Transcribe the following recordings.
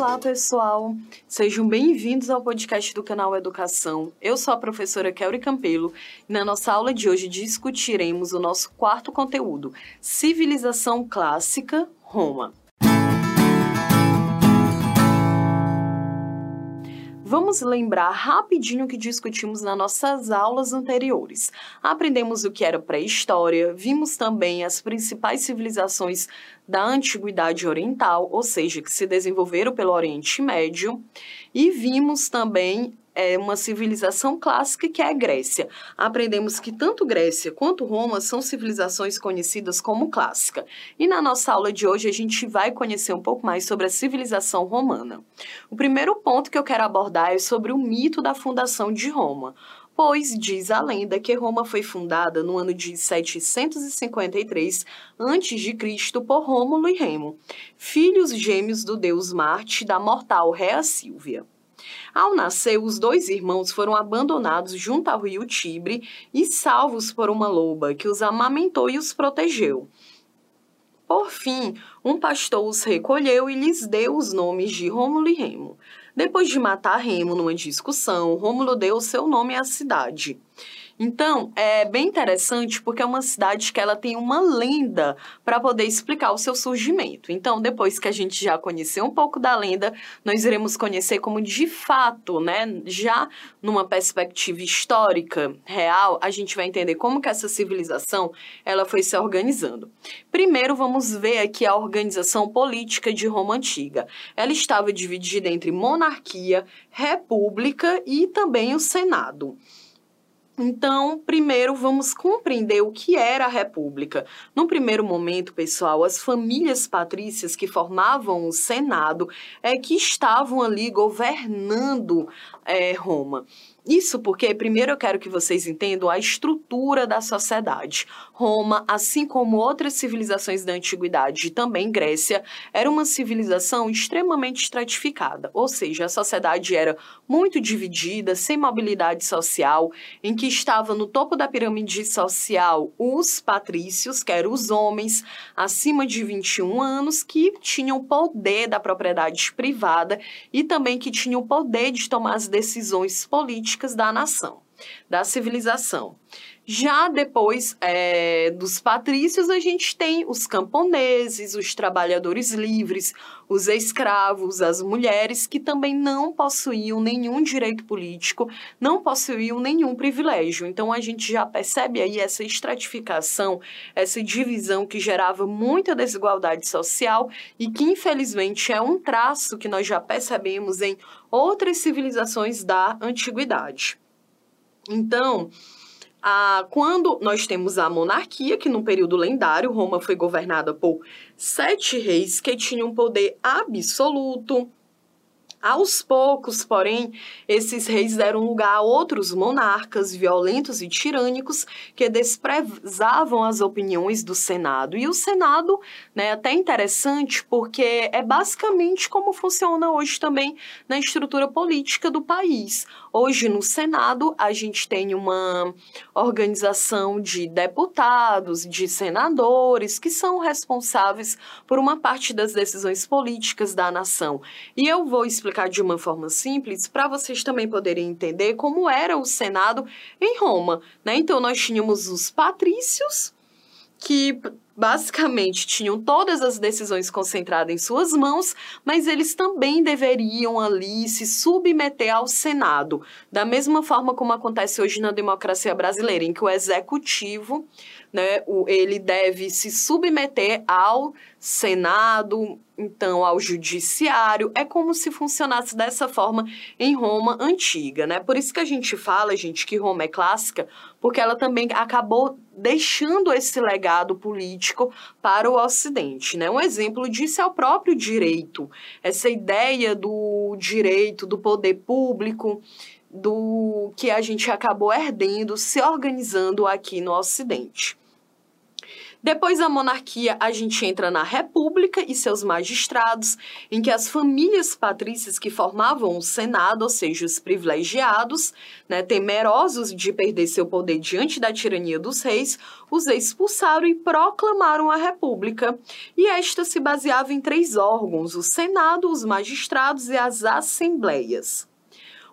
Olá, pessoal! Sejam bem-vindos ao podcast do canal Educação. Eu sou a professora Kelly Campelo e na nossa aula de hoje discutiremos o nosso quarto conteúdo, Civilização Clássica, Roma. Vamos lembrar rapidinho o que discutimos nas nossas aulas anteriores. Aprendemos o que era pré-história, vimos também as principais civilizações da Antiguidade Oriental, ou seja, que se desenvolveram pelo Oriente Médio, e vimos também é uma civilização clássica que é a Grécia. Aprendemos que tanto Grécia quanto Roma são civilizações conhecidas como clássica. E na nossa aula de hoje a gente vai conhecer um pouco mais sobre a civilização romana. O primeiro ponto que eu quero abordar é sobre o mito da fundação de Roma pois diz a lenda que Roma foi fundada no ano de 753 a.C. por Rômulo e Remo, filhos gêmeos do deus Marte da mortal Rea Sílvia. Ao nascer, os dois irmãos foram abandonados junto ao rio Tibre e salvos por uma loba que os amamentou e os protegeu. Por fim, um pastor os recolheu e lhes deu os nomes de Rômulo e Remo. Depois de matar Remo numa discussão, Rômulo deu seu nome à cidade. Então, é bem interessante porque é uma cidade que ela tem uma lenda para poder explicar o seu surgimento. Então, depois que a gente já conheceu um pouco da lenda, nós iremos conhecer como de fato, né, já numa perspectiva histórica real, a gente vai entender como que essa civilização ela foi se organizando. Primeiro, vamos ver aqui a organização política de Roma antiga. Ela estava dividida entre monarquia, república e também o senado. Então, primeiro vamos compreender o que era a República. No primeiro momento, pessoal, as famílias patrícias que formavam o Senado é que estavam ali governando é, Roma. Isso porque, primeiro, eu quero que vocês entendam a estrutura da sociedade. Roma, assim como outras civilizações da antiguidade e também Grécia, era uma civilização extremamente estratificada, ou seja, a sociedade era muito dividida, sem mobilidade social, em que estava no topo da pirâmide social os patrícios, que eram os homens acima de 21 anos, que tinham poder da propriedade privada e também que tinham o poder de tomar as decisões políticas da nação, da civilização. Já depois é, dos patrícios, a gente tem os camponeses, os trabalhadores livres, os escravos, as mulheres que também não possuíam nenhum direito político, não possuíam nenhum privilégio. Então a gente já percebe aí essa estratificação, essa divisão que gerava muita desigualdade social e que infelizmente é um traço que nós já percebemos em outras civilizações da antiguidade. Então, ah, quando nós temos a monarquia, que no período lendário, Roma foi governada por sete reis que tinham poder absoluto, aos poucos, porém, esses reis deram lugar a outros monarcas violentos e tirânicos que desprezavam as opiniões do Senado. E o Senado, né, até interessante, porque é basicamente como funciona hoje também na estrutura política do país. Hoje, no Senado, a gente tem uma organização de deputados, de senadores, que são responsáveis por uma parte das decisões políticas da nação. E eu vou explicar de uma forma simples para vocês também poderem entender como era o Senado em Roma. Né? Então, nós tínhamos os patrícios, que basicamente tinham todas as decisões concentradas em suas mãos, mas eles também deveriam ali se submeter ao Senado, da mesma forma como acontece hoje na democracia brasileira, em que o executivo, né, ele deve se submeter ao Senado, então ao judiciário. É como se funcionasse dessa forma em Roma antiga, né? Por isso que a gente fala, gente, que Roma é clássica, porque ela também acabou deixando esse legado político para o Ocidente. Né? Um exemplo disso é o próprio direito, essa ideia do direito, do poder público, do que a gente acabou herdendo, se organizando aqui no Ocidente. Depois da monarquia, a gente entra na república e seus magistrados, em que as famílias patrícias que formavam o Senado, ou seja, os privilegiados, né, temerosos de perder seu poder diante da tirania dos reis, os expulsaram e proclamaram a república. E esta se baseava em três órgãos: o Senado, os magistrados e as assembleias.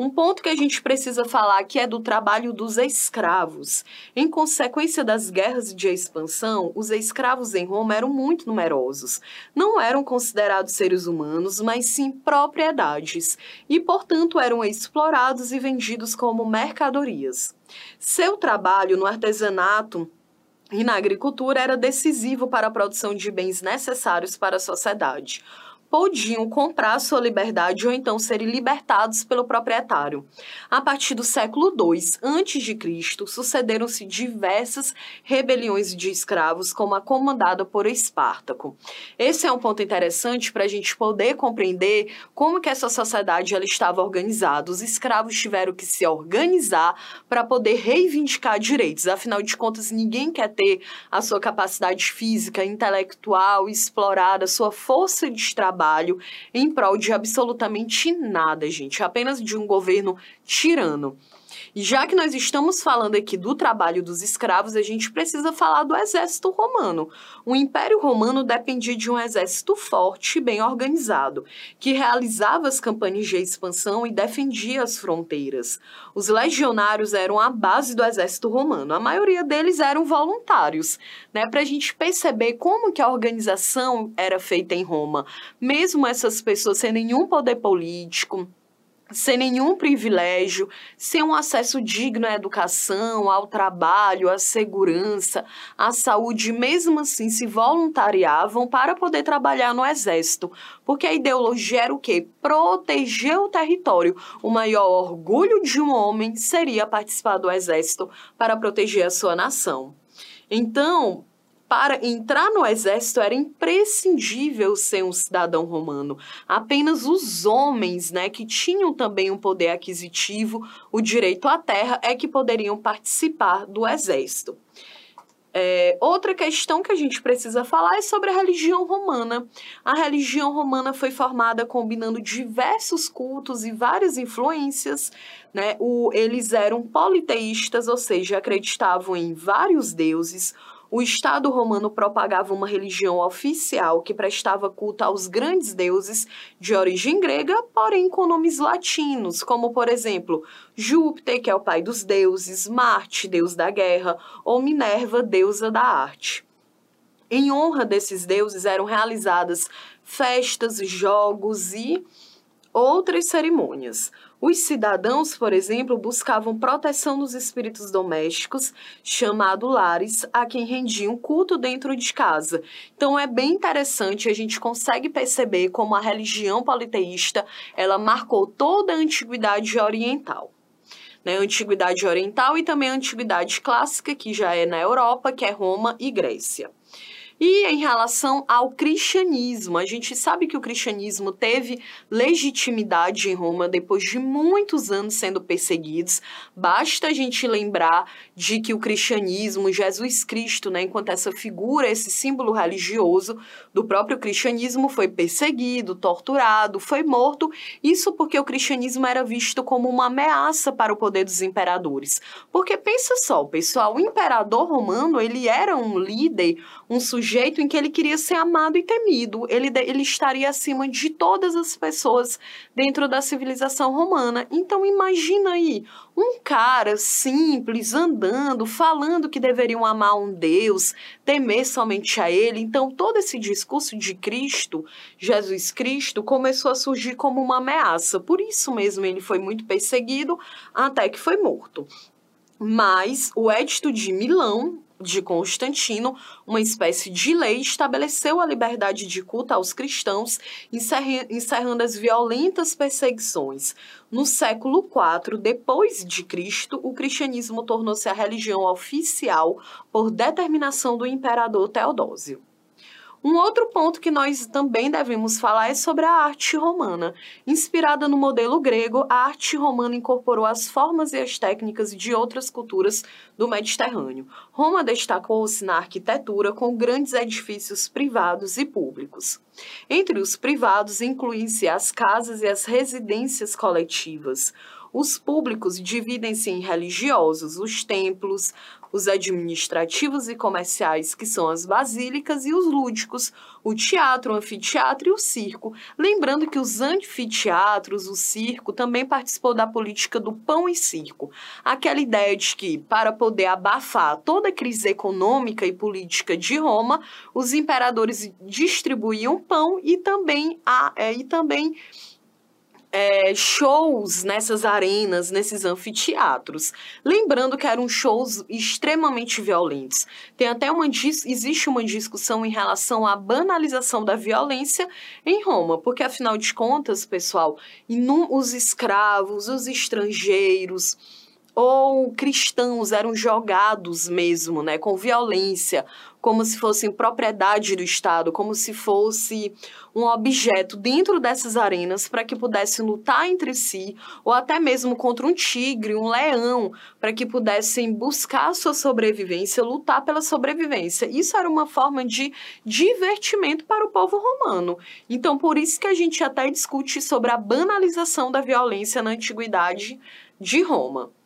Um ponto que a gente precisa falar aqui é do trabalho dos escravos. Em consequência das guerras de expansão, os escravos em Roma eram muito numerosos. Não eram considerados seres humanos, mas sim propriedades, e, portanto, eram explorados e vendidos como mercadorias. Seu trabalho no artesanato e na agricultura era decisivo para a produção de bens necessários para a sociedade podiam comprar sua liberdade ou então serem libertados pelo proprietário. A partir do século II a.C., sucederam-se diversas rebeliões de escravos, como a comandada por Espartaco. Esse é um ponto interessante para a gente poder compreender como que essa sociedade ela estava organizada. Os escravos tiveram que se organizar para poder reivindicar direitos. Afinal de contas, ninguém quer ter a sua capacidade física, intelectual explorada, sua força de trabalho trabalho em prol de absolutamente nada, gente, apenas de um governo tirano. E já que nós estamos falando aqui do trabalho dos escravos, a gente precisa falar do exército romano. O Império Romano dependia de um exército forte e bem organizado, que realizava as campanhas de expansão e defendia as fronteiras. Os legionários eram a base do exército romano. A maioria deles eram voluntários, né, para a gente perceber como que a organização era feita em Roma. Mesmo essas pessoas sem nenhum poder político, sem nenhum privilégio, sem um acesso digno à educação, ao trabalho, à segurança, à saúde, mesmo assim se voluntariavam para poder trabalhar no exército, porque a ideologia era o quê? Proteger o território. O maior orgulho de um homem seria participar do exército para proteger a sua nação. Então, para entrar no exército era imprescindível ser um cidadão romano. Apenas os homens, né, que tinham também um poder aquisitivo, o direito à terra, é que poderiam participar do exército. É, outra questão que a gente precisa falar é sobre a religião romana. A religião romana foi formada combinando diversos cultos e várias influências. Né? O, eles eram politeístas, ou seja, acreditavam em vários deuses. O Estado romano propagava uma religião oficial que prestava culto aos grandes deuses de origem grega, porém com nomes latinos, como, por exemplo, Júpiter, que é o pai dos deuses, Marte, deus da guerra, ou Minerva, deusa da arte. Em honra desses deuses eram realizadas festas, jogos e outras cerimônias. Os cidadãos, por exemplo, buscavam proteção dos espíritos domésticos, chamado lares, a quem rendiam culto dentro de casa. Então é bem interessante, a gente consegue perceber como a religião politeísta, ela marcou toda a antiguidade oriental. Né, antiguidade oriental e também a antiguidade clássica, que já é na Europa, que é Roma e Grécia. E em relação ao cristianismo, a gente sabe que o cristianismo teve legitimidade em Roma depois de muitos anos sendo perseguidos. Basta a gente lembrar de que o cristianismo, Jesus Cristo, né, enquanto essa figura, esse símbolo religioso do próprio cristianismo, foi perseguido, torturado, foi morto. Isso porque o cristianismo era visto como uma ameaça para o poder dos imperadores. Porque pensa só, pessoal, o imperador romano, ele era um líder, um sujeito jeito em que ele queria ser amado e temido. Ele, ele estaria acima de todas as pessoas dentro da civilização romana. Então imagina aí, um cara simples andando, falando que deveriam amar um Deus, temer somente a ele. Então todo esse discurso de Cristo, Jesus Cristo, começou a surgir como uma ameaça. Por isso mesmo ele foi muito perseguido até que foi morto. Mas o Edito de Milão, de Constantino, uma espécie de lei, estabeleceu a liberdade de culto aos cristãos, encerrando as violentas perseguições. No século IV depois de Cristo, o cristianismo tornou-se a religião oficial por determinação do imperador Teodósio. Um outro ponto que nós também devemos falar é sobre a arte romana. Inspirada no modelo grego, a arte romana incorporou as formas e as técnicas de outras culturas do Mediterrâneo. Roma destacou-se na arquitetura com grandes edifícios privados e públicos. Entre os privados incluem-se as casas e as residências coletivas. Os públicos dividem-se em religiosos, os templos, os administrativos e comerciais, que são as basílicas, e os lúdicos, o teatro, o anfiteatro e o circo. Lembrando que os anfiteatros, o circo, também participou da política do pão e circo. Aquela ideia de que, para poder abafar toda a crise econômica e política de Roma, os imperadores distribuíam pão e também, a, é, e também é, shows nessas arenas, nesses anfiteatros. Lembrando que eram shows extremamente violentos. Tem até uma existe uma discussão em relação à banalização da violência em Roma, porque afinal de contas, pessoal, os escravos, os estrangeiros, ou cristãos eram jogados mesmo, né, com violência, como se fossem propriedade do Estado, como se fosse um objeto dentro dessas arenas para que pudessem lutar entre si, ou até mesmo contra um tigre, um leão, para que pudessem buscar sua sobrevivência, lutar pela sobrevivência. Isso era uma forma de divertimento para o povo romano. Então, por isso que a gente até discute sobre a banalização da violência na antiguidade de Roma.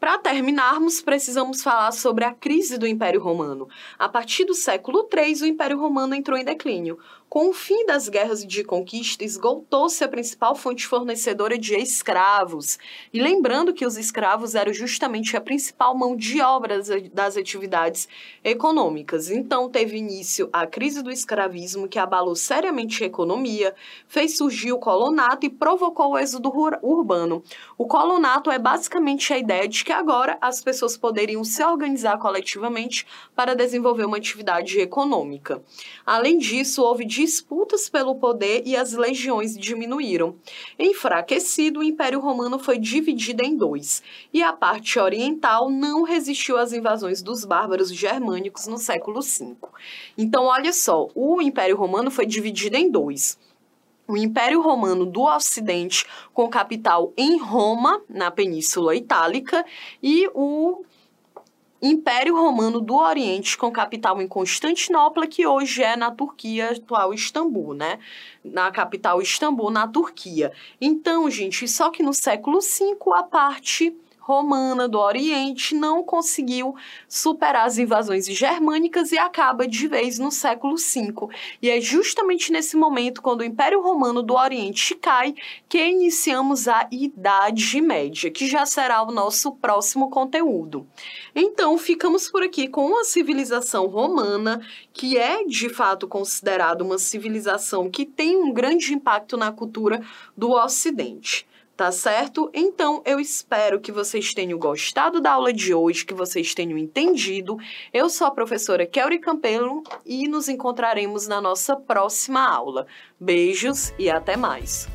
Para terminarmos, precisamos falar sobre a crise do Império Romano. A partir do século III, o Império Romano entrou em declínio. Com o fim das guerras de conquista, esgotou-se a principal fonte fornecedora de escravos. E lembrando que os escravos eram justamente a principal mão de obra das atividades econômicas. Então, teve início a crise do escravismo, que abalou seriamente a economia, fez surgir o colonato e provocou o êxodo urbano. O colonato é basicamente a ideia de que agora as pessoas poderiam se organizar coletivamente para desenvolver uma atividade econômica. Além disso, houve disputas pelo poder e as legiões diminuíram. Enfraquecido, o Império Romano foi dividido em dois, e a parte oriental não resistiu às invasões dos bárbaros germânicos no século V. Então, olha só, o Império Romano foi dividido em dois o Império Romano do Ocidente, com capital em Roma, na Península Itálica, e o Império Romano do Oriente, com capital em Constantinopla, que hoje é na Turquia, atual Istambul, né? Na capital Istambul, na Turquia. Então, gente, só que no século V, a parte romana do Oriente não conseguiu superar as invasões germânicas e acaba de vez no século V. E é justamente nesse momento, quando o Império Romano do Oriente cai, que iniciamos a Idade Média, que já será o nosso próximo conteúdo. Então, ficamos por aqui com a civilização romana, que é de fato considerada uma civilização que tem um grande impacto na cultura do Ocidente. Tá certo? Então eu espero que vocês tenham gostado da aula de hoje, que vocês tenham entendido. Eu sou a professora Kelly Campelo e nos encontraremos na nossa próxima aula. Beijos e até mais!